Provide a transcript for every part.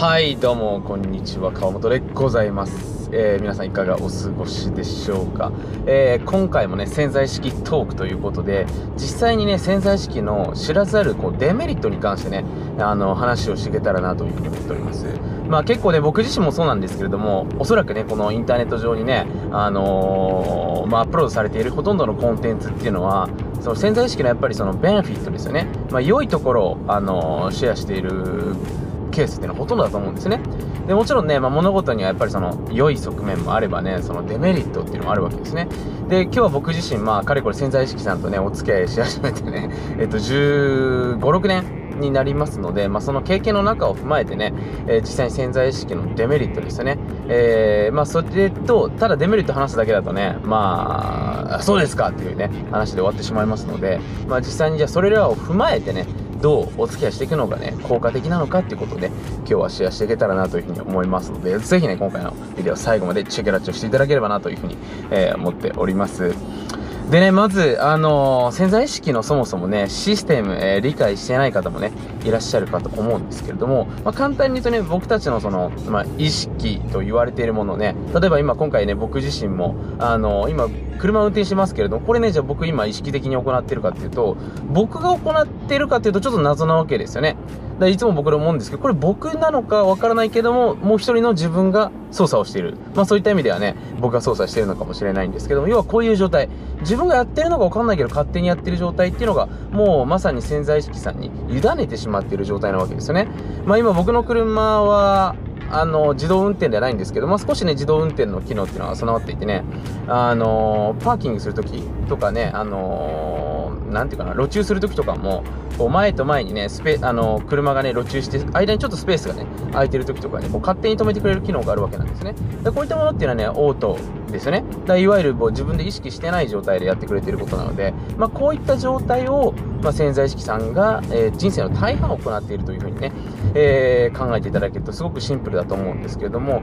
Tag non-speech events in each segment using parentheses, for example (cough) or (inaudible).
はいどうもこんにちは。川本でございます、えー皆さんいかがお過ごしでしょうか、えー今回もね潜在意識トークということで実際にね潜在意識の知らざるこうデメリットに関してねあの話をしていけたらなというふうに思っております。まあ結構ね僕自身もそうなんですけれどもおそらくねこのインターネット上にねあのーまあアップロードされているほとんどのコンテンツっていうのはその潜在意識のやっぱりそのベネフィットですよね。まあ良いところをあのーシェアしているケースっていうのはほとんどだと思うんですね。でもちろんね、まあ、物事にはやっぱりその良い側面もあればね、そのデメリットっていうのもあるわけですね。で、今日は僕自身、まあ、かれこれ潜在意識さんとね、お付き合いし始めてね、えっと、15、6年になりますので、まあ、その経験の中を踏まえてね、えー実際に潜在意識のデメリットですよね。えーまあ、それと、ただデメリット話すだけだとね、まあ、そうですかっていうね、話で終わってしまいますので、まあ、実際にじゃあそれらを踏まえてね、どうお付き合いしていくのがね、効果的なのかっていうことで、今日はシェアしていけたらなというふうに思いますので、ぜひね、今回のビデオ最後までチェケラッチをしていただければなというふうに、えー思っております。でね、まず、あのー潜在意識のそもそもね、システム、えー理解してない方もね、いらっしゃるかと思うんですけれども、まあ、簡単に言うとね、僕たちのその、まあ、意識と言われているものね、例えば今今回ね、僕自身も、あのー今、車を運転してますけれども、これね、じゃあ僕今意識的に行ってるかっていうと、僕が行ってるかっていうとちょっと謎なわけですよね。だいつも僕で思うんですけど、これ僕なのかわからないけども、もう一人の自分が操作をしている。まあそういった意味ではね、僕が操作しているのかもしれないんですけども、要はこういう状態。自分がやってるのかわかんないけど、勝手にやってる状態っていうのが、もうまさに潜在意識さんに委ねてしまっている状態なわけですよね。まあ今僕の車は、あの、自動運転ではないんですけど、まあ、少しね、自動運転の機能っていうのは備わっていてね、あのパーキングするときとかね、あのなんていうかな、路中するときとかも、こう前と前にね、スペ、あの車がね、路中して、間にちょっとスペースがね、空いてるときとかね、こう勝手に止めてくれる機能があるわけなんですね。でこういったものっていうのはね、オートですよね。だいわゆるこう自分で意識してない状態でやってくれてることなので、まあ、こういった状態を、まあ、潜在意識さんが、えー人生の大半を行っているというふうにね、えー考えていただけるとすごくシンプルだと思うんですけれども、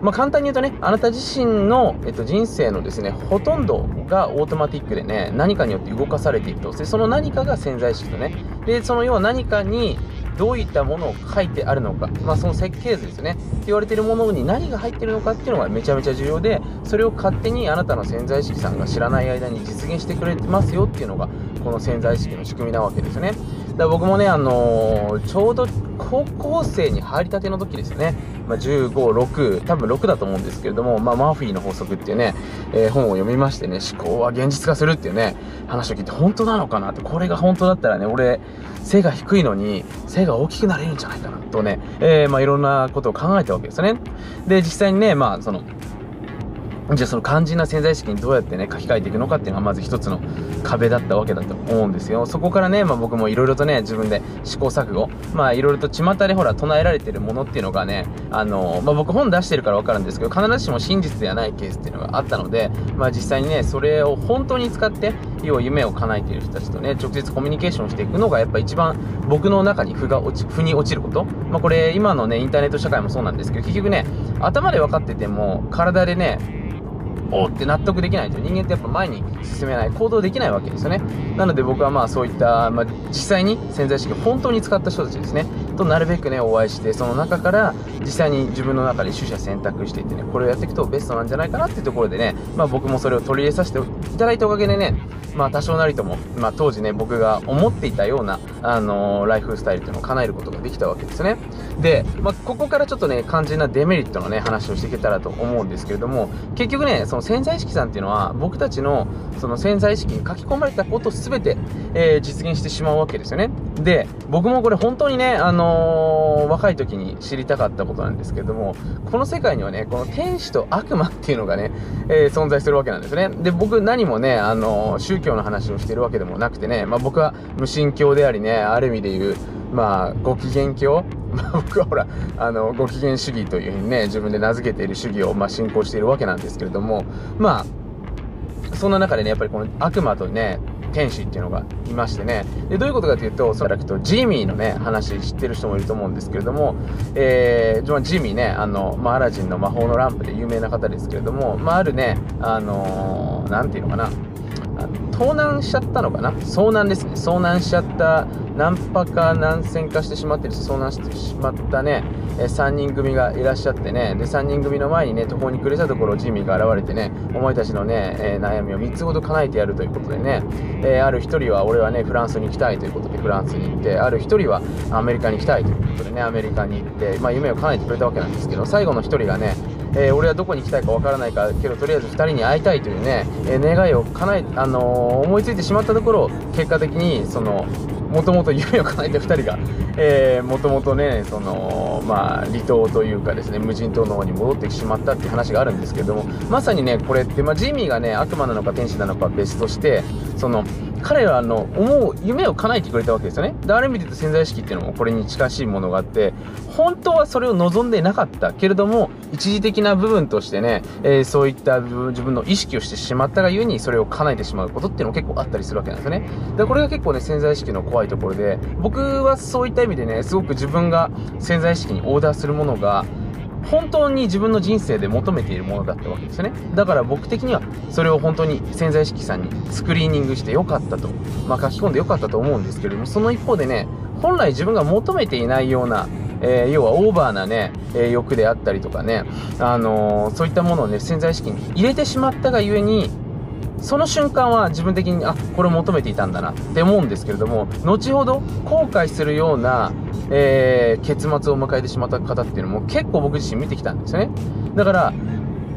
まあ、簡単に言うとね、あなた自身の、えっと、人生のですね、ほとんどがオートマティックでね、何かによって動かされていると。で、その何かが潜在意識とね。で、その要は何かにどういったものを書いてあるのか、まあ、その設計図ですよね。って言われてるものに何が入ってるのかっていうのがめちゃめちゃ重要で、それを勝手にあなたの潜在意識さんが知らない間に実現してくれてますよっていうのが、この潜在意識の仕組みなわけですよね。だ僕もね、あのーちょうど高校生に入りたての時ですよね。まあ、15、6、多分6だと思うんですけれども、まあ、マーフィーの法則っていうね、えー本を読みましてね、思考は現実化するっていうね、話を聞いて本当なのかなって、これが本当だったらね、俺、背が低いのに、背が大きくなれるんじゃないかなとね、えーまあ、いろんなことを考えたわけですよね。で、実際にね、まあ、その、じゃあその肝心な潜在意識にどうやってね書き換えていくのかっていうのがまず一つの壁だったわけだと思うんですよ。そこからね、まあ、僕もいろいろとね自分で試行錯誤まあいろいろと巷でほら唱えられてるものっていうのがねあの、まあ、僕本出してるから分かるんですけど必ずしも真実ではないケースっていうのがあったのでまあ実際にねそれを本当に使って要は夢を叶えている人たちとね直接コミュニケーションしていくのがやっぱ一番僕の中に負が落ち負に落ちること。まあこれ今のねインターネット社会もそうなんですけど結局ね頭で分かってても体でねおって納得できないと人間ってやっぱ前に進めない行動できないわけですよね。なので僕はまあそういった、まあ、実際に潜在意識を本当に使った人たちですね。となるべくねお会いしてその中から実際に自分の中で取捨選択していってねこれをやっていくとベストなんじゃないかなっていうところでね、まあ、僕もそれを取り入れさせていただいたおかげでねまあ多少なりとも、まあ、当時ね僕が思っていたような、あのライフスタイルっていうのを叶えることができたわけですね。で、まあ、ここからちょっとね肝心なデメリットのね話をしていけたらと思うんですけれども結局ねその潜在意識さんっていうのは僕たちのその潜在意識に書き込まれたことを全て、えー実現してしまうわけですよね。で、僕もこれ本当にね、あの、若い時に知りたかったことなんですけれども、この世界にはね、この天使と悪魔っていうのがね、えー、存在するわけなんですね。で、僕何もね、あのー、宗教の話をしてるわけでもなくてね、まあ僕は無神教でありね、ある意味で言う、まあ、ご機嫌教 (laughs) ま僕はほら、あの、ご機嫌主義というふうにね、自分で名付けている主義を、まあ、信仰しているわけなんですけれども、まあ、そんな中でね、やっぱりこの悪魔とね、天使っていうのがいましてね。で、どういうことかというと、そらくと、ジミーのね、話知ってる人もいると思うんですけれども、えー、ジミーね、あの、まあ、アラジンの魔法のランプで有名な方ですけれども、まあ、あるね、あのー、なんていうのかな、盗難しちゃったのかな？遭難ですね。遭難しちゃった。何波か何線かしてしまってる遭難してしまったね、え3人組がいらっしゃってね、で、3人組の前にね、途方に暮れたところ、ジミーが現れてね、お前たちのね、えー、悩みを3つほど叶えてやるということでね、えー、ある1人は、俺はね、フランスに行きたいということでフランスに行って、ある1人はアメリカに行きたいということでね、アメリカに行って、まあ、夢を叶えてくれたわけなんですけど、最後の1人がね、えー、俺はどこに行きたいかわからないかけどとりあえず2人に会いたいというね、え、願いを叶え、あの、思いついてしまったところ結果的にそのもともと (laughs) 夢を叶えた2人が、えー、もともとね、その、まあ、離島というかですね、無人島の方に戻ってしまったっていう話があるんですけども、まさにね、これって、まあ、ジミーがね、悪魔なのか天使なのか別として、その、彼らの思う夢を叶えてくれたわけですよね。で、ある意味で言うと潜在意識っていうのもこれに近しいものがあって、本当はそれを望んでなかったけれども、一時的な部分としてね、えー、そういった自分の意識をしてしまったがゆえにそれを叶えてしまうことっていうのも結構あったりするわけなんですよね。で、これが結構ね、潜在意識の怖いところで、僕はそういった意味でね、すごく自分が潜在意識にオーダーするものが、本当に自分の人生で求めているものだったわけですよね。だから僕的にはそれを本当に潜在意識さんにスクリーニングしてよかったと、まあ書き込んでよかったと思うんですけれども、その一方でね、本来自分が求めていないような、えー、要はオーバーなね、えー、欲であったりとかね、あのー、そういったものをね、潜在意識に入れてしまったがゆえに、その瞬間は自分的に、あ、これ求めていたんだなって思うんですけれども、後ほど後悔するような、えー、結末を迎えてしまった方っていうのも結構僕自身見てきたんですよね。だから、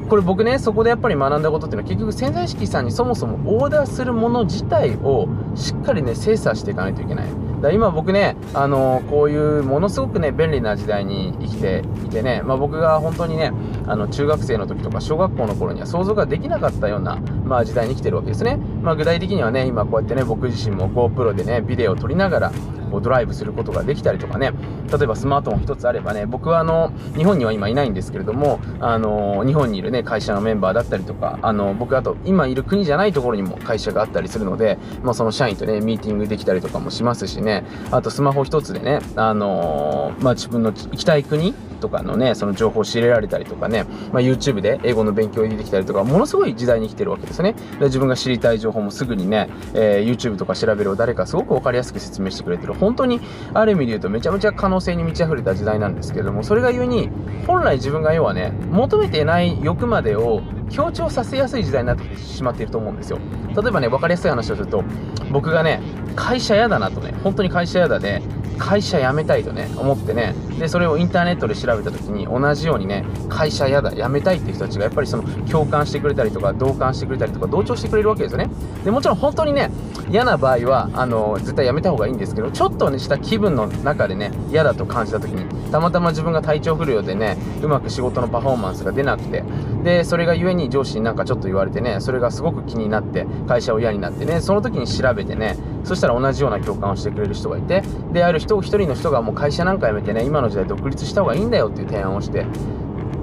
これ僕ね、そこでやっぱり学んだことっていうのは結局潜在意識さんにそもそもオーダーするもの自体をしっかりね、精査していかないといけない。だ今僕ね、あのー、こういうものすごくね、便利な時代に生きていてね、まあ、僕が本当にね、あの、中学生の時とか小学校の頃には想像ができなかったような、まあ、時代に生きてるわけですね。まあ、具体的にはね、今こうやってね、僕自身も GoPro でね、ビデオを撮りながら、こうドライブすることができたりとかね、例えばスマートフォン1つあればね、僕はあの、日本には今いないんですけれども、あの、日本にいるね、会社のメンバーだったりとか、あの、僕あと、今いる国じゃないところにも会社があったりするので、まあ、その社員とね、ミーティングできたりとかもしますしね、あとスマホ1つでね、あのまあ、自分の行きたい国とかのね、その情報を知れられたりとかね、まあ、YouTube で英語の勉強できたりとか、ものすごい時代に来てるわけですね。で自分が知りたい情報もすぐにね、えー、YouTube とか調べるを誰かすごくわかりやすく説明してくれてる。本当に、ある意味で言うとめちゃめちゃ可能性に満ち溢れた時代なんですけれども、それが故に、本来自分が要はね、求めてない欲までを強調させやすい時代になってしまっていると思うんですよ。例えばね、分かりやすい話をすると、僕がね、会社嫌だなとね、本当に会社嫌だで、会社辞めたいとね、思ってね、で、それをインターネットで調べた時に、同じようにね、会社嫌だ、辞めたいっていう人たちが、やっぱりその、共感してくれたりとか、同感してくれたりとか、同調してくれるわけですよね。で、もちろん本当にね、嫌な場合は、あの、絶対辞めた方がいいんですけど、ちょっとね、した気分の中でね、嫌だと感じた時に、たまたま自分が体調不良でね、うまく仕事のパフォーマンスが出なくて、で、それが故に上司になんかちょっと言われてね、それがすごく気になって、会社を嫌になってね、その時に調べてね、そしたら同じような共感をしてくれる人がいて、で、ある人、一人の人がもう会社なんか辞めてね、今の時代独立した方がいいんだよっていう提案をして、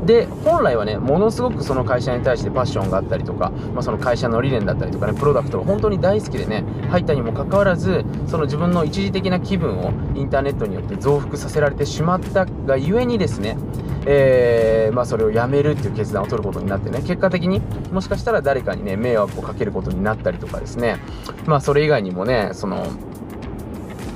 で、本来はね、ものすごくその会社に対してパッションがあったりとか、まあ、その会社の理念だったりとかね、プロダクトが本当に大好きでね、入ったにもかかわらず、その自分の一時的な気分をインターネットによって増幅させられてしまったがゆえにですね、えー、まあ、それをやめるっていう決断を取ることになってね、結果的にもしかしたら誰かにね、迷惑をかけることになったりとかですね、まあ、それ以外にもね、その、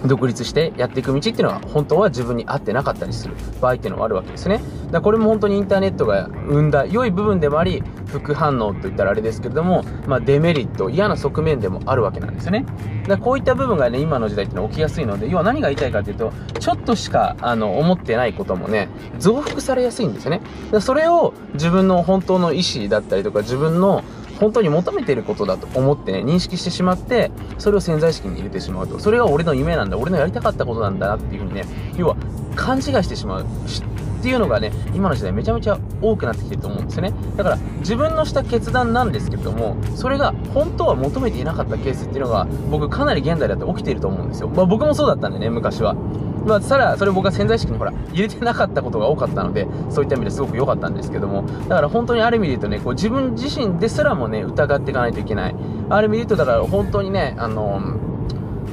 独立してやっていく道っていうのは本当は自分に合ってなかったりする場合っていうのはあるわけですね。だこれも本当にインターネットが生んだ良い部分でもあり、副反応といったらあれですけれども、まあ、デメリット、嫌な側面でもあるわけなんですよね。だこういった部分がね、今の時代ってのは起きやすいので、要は何が言いたいかというと、ちょっとしか、あの、思ってないこともね、増幅されやすいんですよね。だそれを自分の本当の意思だったりとか、自分の、本当に求めてることだと思ってね、認識してしまって、それを潜在意識に入れてしまうと。それが俺の夢なんだ、俺のやりたかったことなんだなっていうふうにね、要は勘違いしてしまう。っていうのがね、今の時代めちゃめちゃ多くなってきてると思うんですよね。だから自分のした決断なんですけども、それが本当は求めていなかったケースっていうのが僕かなり現代だって起きていると思うんですよ。まあ僕もそうだったんでね、昔は。まあ、ただ、それ僕は潜在意識にほら、入れてなかったことが多かったので、そういった意味ですごく良かったんですけども、だから本当にある意味で言うとね、こう自分自身ですらもね、疑っていかないといけない。ある意味で言うと、だから本当にね、あの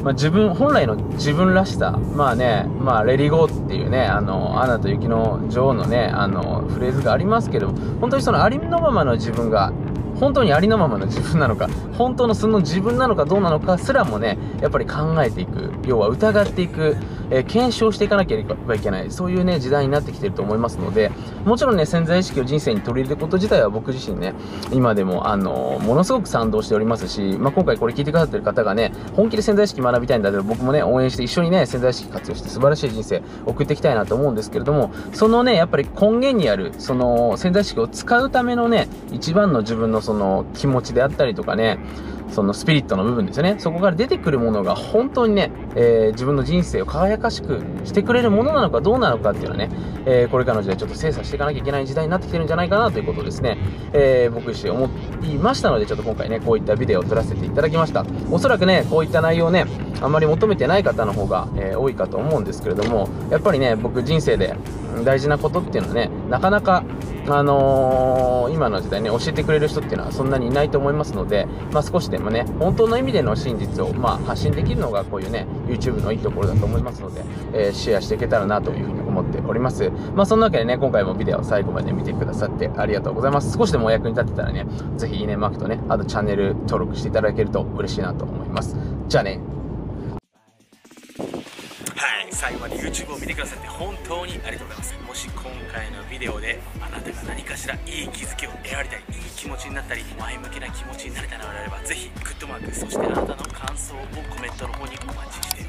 まあ、自分、本来の自分らしさ、まあね、まあ、レリゴーっていうね、あの、アナと雪の女王のね、あの、フレーズがありますけど、本当にそのありのままの自分が本当にありのままの自分なのか、本当のその自分なのかどうなのかすらもね、やっぱり考えていく、要は疑っていく、えー、検証していかなければいけない、そういうね、時代になってきてると思いますので、もちろんね、潜在意識を人生に取り入れること自体は僕自身ね、今でも、あのー、ものすごく賛同しておりますし、まあ、今回これ聞いてくださってる方がね、本気で潜在意識学びたいんだけど、僕もね、応援して一緒にね、潜在意識活用して素晴らしい人生送っていきたいなと思うんですけれども、そのね、やっぱり根源にある、その潜在意識を使うためのね、一番の自分のその気持ちであったりとかね、そのスピリットの部分ですよね。そこから出てくるものが本当にね、えー、自分の人生を輝かしくしてくれるものなのかどうなのかっていうのはね、えー、これからの時代ちょっと精査していかなきゃいけない時代になってきてるんじゃないかなということですね、えー、僕自身思いましたので、ちょっと今回ね、こういったビデオを撮らせていただきました。おそらくね、こういった内容ね、あんまり求めてない方の方が、え多いかと思うんですけれども、やっぱりね、僕人生で大事なことっていうのはね、なかなかあのー、今の時代ね、教えてくれる人っていうのはそんなにいないと思いますので、まあ、少しでもね、本当の意味での真実を、まあ、発信できるのがこういうね、YouTube のいいところだと思いますので、えー、シェアしていけたらなというふうに思っております。まあ、そんなわけでね、今回もビデオ最後まで見てくださってありがとうございます。少しでもお役に立てたらね、ぜひいいねマークとね、あとチャンネル登録していただけると嬉しいなと思います。じゃあね。最後まで YouTube を見てくださって本当にありがとうございます。もし今回のビデオであなたが何かしらいい気づきを得られたりいい気持ちになったり前向きな気持ちになれたのであればぜひグッドマークそしてあなたの感想をコメントの方にお待ちしており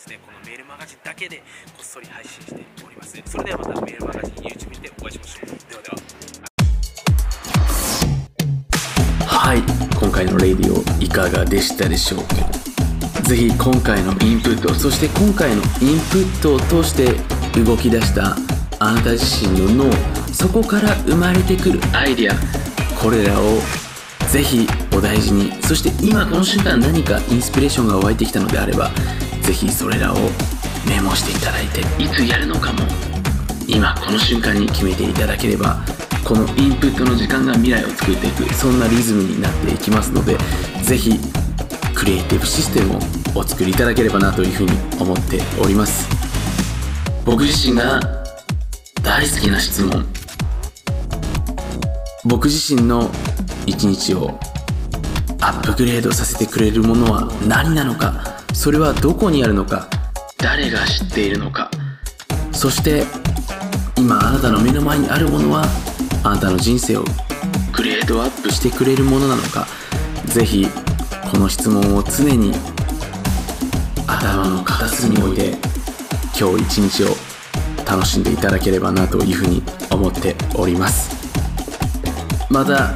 ねこのメールマガジンだけでこっそり配信しております。それではまたメールマガジン YouTube でお会いしましょう。ではでは。はい今回のレディオいかがでしたでしょうか？ぜひ今回のインプットそして今回のインプットを通して動き出したあなた自身の脳そこから生まれてくるアイディアこれらをぜひお大事にそして今この瞬間何かインスピレーションが湧いてきたのであればぜひそれらをメモしていただいていつやるのかも今この瞬間に決めていただければこのインプットの時間が未来を作っていくそんなリズムになっていきますのでぜひクリエイティブシステムをお作りいただければなというふうに思っております。僕自身が大好きな質問。僕自身の一日をアップグレードさせてくれるものは何なのか。それはどこにあるのか？誰が知っているのか？そして今あなたの目の前にあるものはあなたの人生をグレードアップしてくれるものなのか？ぜひこの質問を常に頭の片隅に置いて今日一日を楽しんでいただければなというふうに思っております。また